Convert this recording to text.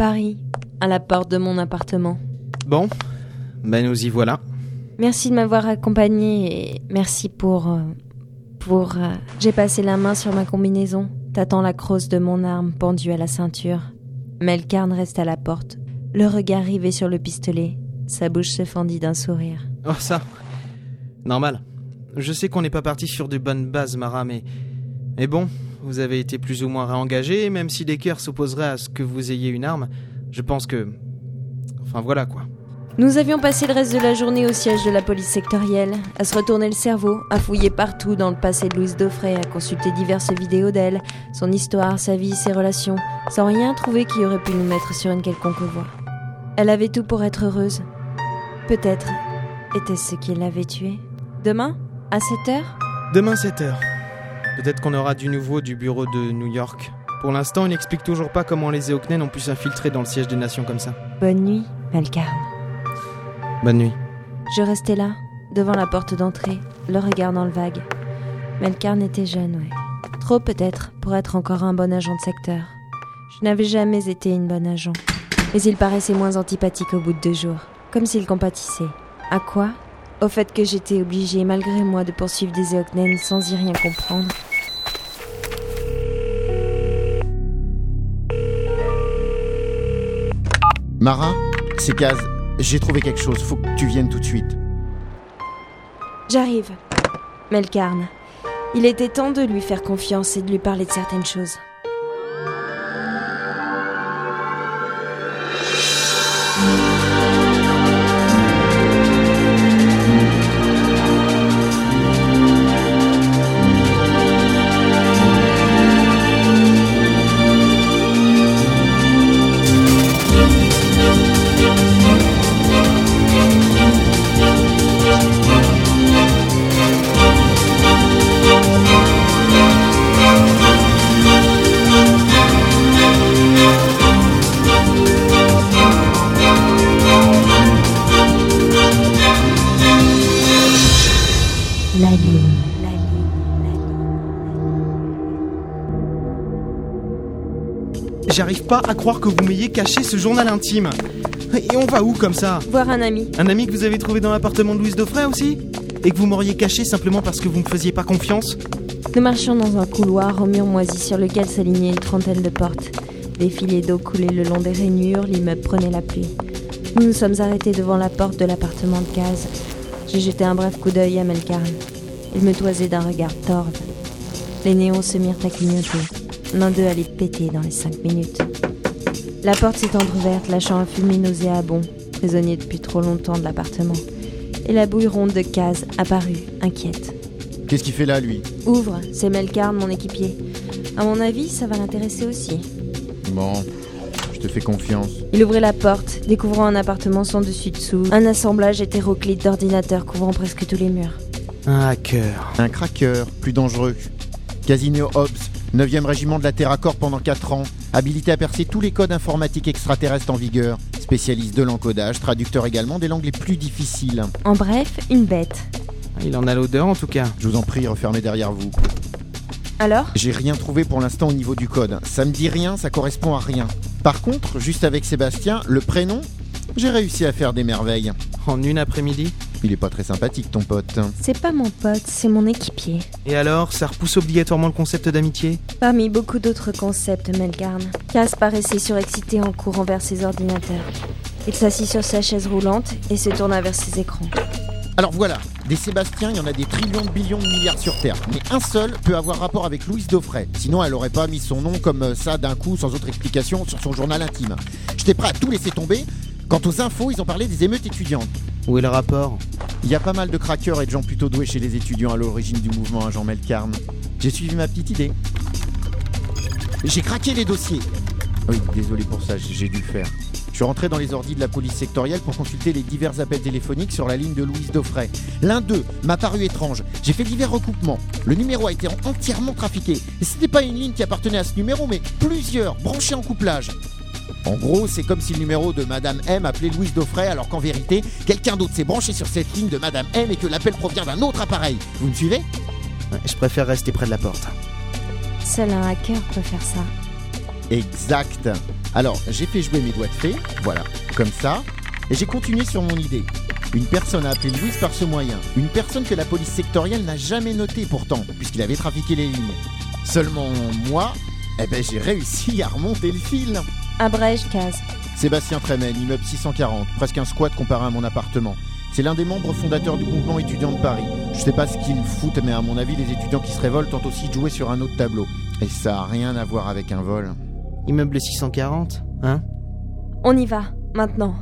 Paris, à la porte de mon appartement. Bon, ben nous y voilà. Merci de m'avoir accompagné et merci pour. euh, pour. euh, J'ai passé la main sur ma combinaison, tâtant la crosse de mon arme pendue à la ceinture. Melkarn reste à la porte, le regard rivé sur le pistolet. Sa bouche se fendit d'un sourire. Oh ça, normal. Je sais qu'on n'est pas parti sur de bonnes bases, Mara, mais... Mais bon, vous avez été plus ou moins réengagé, et même si les cœurs s'opposeraient à ce que vous ayez une arme, je pense que... Enfin voilà quoi. Nous avions passé le reste de la journée au siège de la police sectorielle, à se retourner le cerveau, à fouiller partout dans le passé de Louise Daufray, à consulter diverses vidéos d'elle, son histoire, sa vie, ses relations, sans rien trouver qui aurait pu nous mettre sur une quelconque voie. Elle avait tout pour être heureuse. Peut-être était-ce ce qui l'avait tuée. Demain, à 7 heures? Demain 7h. Peut-être qu'on aura du nouveau du bureau de New York. Pour l'instant, il n'explique toujours pas comment les Eoknen ont pu s'infiltrer dans le siège des nations comme ça. Bonne nuit, Malkarn. Bonne nuit. Je restais là, devant la porte d'entrée, le regard dans le vague. Melkarn était jeune, ouais. Trop peut-être pour être encore un bon agent de secteur. Je n'avais jamais été une bonne agent. Mais il paraissait moins antipathique au bout de deux jours, comme s'il compatissait. À quoi? Au fait que j'étais obligée, malgré moi, de poursuivre des Eoknen sans y rien comprendre. Mara, c'est Kaz. J'ai trouvé quelque chose. Faut que tu viennes tout de suite. J'arrive. Melkarn. Il était temps de lui faire confiance et de lui parler de certaines choses. La lune. La J'arrive pas à croire que vous m'ayez caché ce journal intime. Et on va où comme ça Voir un ami. Un ami que vous avez trouvé dans l'appartement de Louise Daufray aussi Et que vous m'auriez caché simplement parce que vous me faisiez pas confiance Nous marchions dans un couloir au mur moisi sur lequel s'alignaient une trentaine de portes. Des filets d'eau coulaient le long des rainures, l'immeuble prenait la pluie. Nous nous sommes arrêtés devant la porte de l'appartement de Case. J'ai jeté un bref coup d'œil à Melkarn. Il me toisait d'un regard torve. Les néons se mirent à clignoter. L'un d'eux allait péter dans les cinq minutes. La porte s'est entr'ouverte, lâchant un fumée nauséabond, prisonnier depuis trop longtemps de l'appartement. Et la bouille ronde de Case apparut, inquiète. Qu'est-ce qu'il fait là, lui? Ouvre, c'est Melkarn, mon équipier. À mon avis, ça va l'intéresser aussi. Bon, je te fais confiance. Il ouvrit la porte, découvrant un appartement sans dessus-dessous, un assemblage hétéroclite d'ordinateurs couvrant presque tous les murs. Un hacker. Un cracker, plus dangereux. Casino Hobbs, 9e régiment de la Terra Corps pendant 4 ans, habilité à percer tous les codes informatiques extraterrestres en vigueur, spécialiste de l'encodage, traducteur également des langues les plus difficiles. En bref, une bête. Il en a l'odeur en tout cas. Je vous en prie, refermez derrière vous. Alors? J'ai rien trouvé pour l'instant au niveau du code. Ça me dit rien, ça correspond à rien. Par contre, juste avec Sébastien, le prénom, j'ai réussi à faire des merveilles. En une après-midi? Il est pas très sympathique ton pote. C'est pas mon pote, c'est mon équipier. Et alors, ça repousse obligatoirement le concept d'amitié? Parmi beaucoup d'autres concepts, Melgarn, Cass paraissait surexcité en courant vers ses ordinateurs. Il s'assit sur sa chaise roulante et se tourna vers ses écrans. Alors voilà, des Sébastiens, il y en a des trillions de billions de milliards sur Terre. Mais un seul peut avoir rapport avec Louise Daufray. Sinon, elle aurait pas mis son nom comme euh, ça d'un coup, sans autre explication, sur son journal intime. J'étais prêt à tout laisser tomber. Quant aux infos, ils ont parlé des émeutes étudiantes. Où est le rapport? Il y a pas mal de craqueurs et de gens plutôt doués chez les étudiants à l'origine du mouvement à Jean Melcarne. J'ai suivi ma petite idée. J'ai craqué les dossiers. Oui, désolé pour ça, j'ai dû le faire. Je suis rentré dans les ordis de la police sectorielle pour consulter les divers appels téléphoniques sur la ligne de Louise Daufray. L'un d'eux m'a paru étrange. J'ai fait divers recoupements. Le numéro a été entièrement trafiqué. Et c'était pas une ligne qui appartenait à ce numéro, mais plusieurs branchés en couplage. En gros, c'est comme si le numéro de Madame M appelait Louise Daufray, alors qu'en vérité, quelqu'un d'autre s'est branché sur cette ligne de Madame M et que l'appel provient d'un autre appareil. Vous me suivez? Ouais, Je préfère rester près de la porte. Seul un hacker peut faire ça. Exact. Alors, j'ai fait jouer mes doigts de fée, voilà, comme ça, et j'ai continué sur mon idée. Une personne a appelé Louise par ce moyen. Une personne que la police sectorielle n'a jamais notée pourtant, puisqu'il avait trafiqué les lignes. Seulement moi, eh ben j'ai réussi à remonter le fil. Abrège, case. Sébastien Trémel, immeuble 640, presque un squat comparé à mon appartement. C'est l'un des membres fondateurs du mouvement étudiant de Paris. Je sais pas ce qu'ils foutent, mais à mon avis, les étudiants qui se révoltent tentent aussi de jouer sur un autre tableau. Et ça a rien à voir avec un vol. Immeuble 640, hein? On y va, maintenant.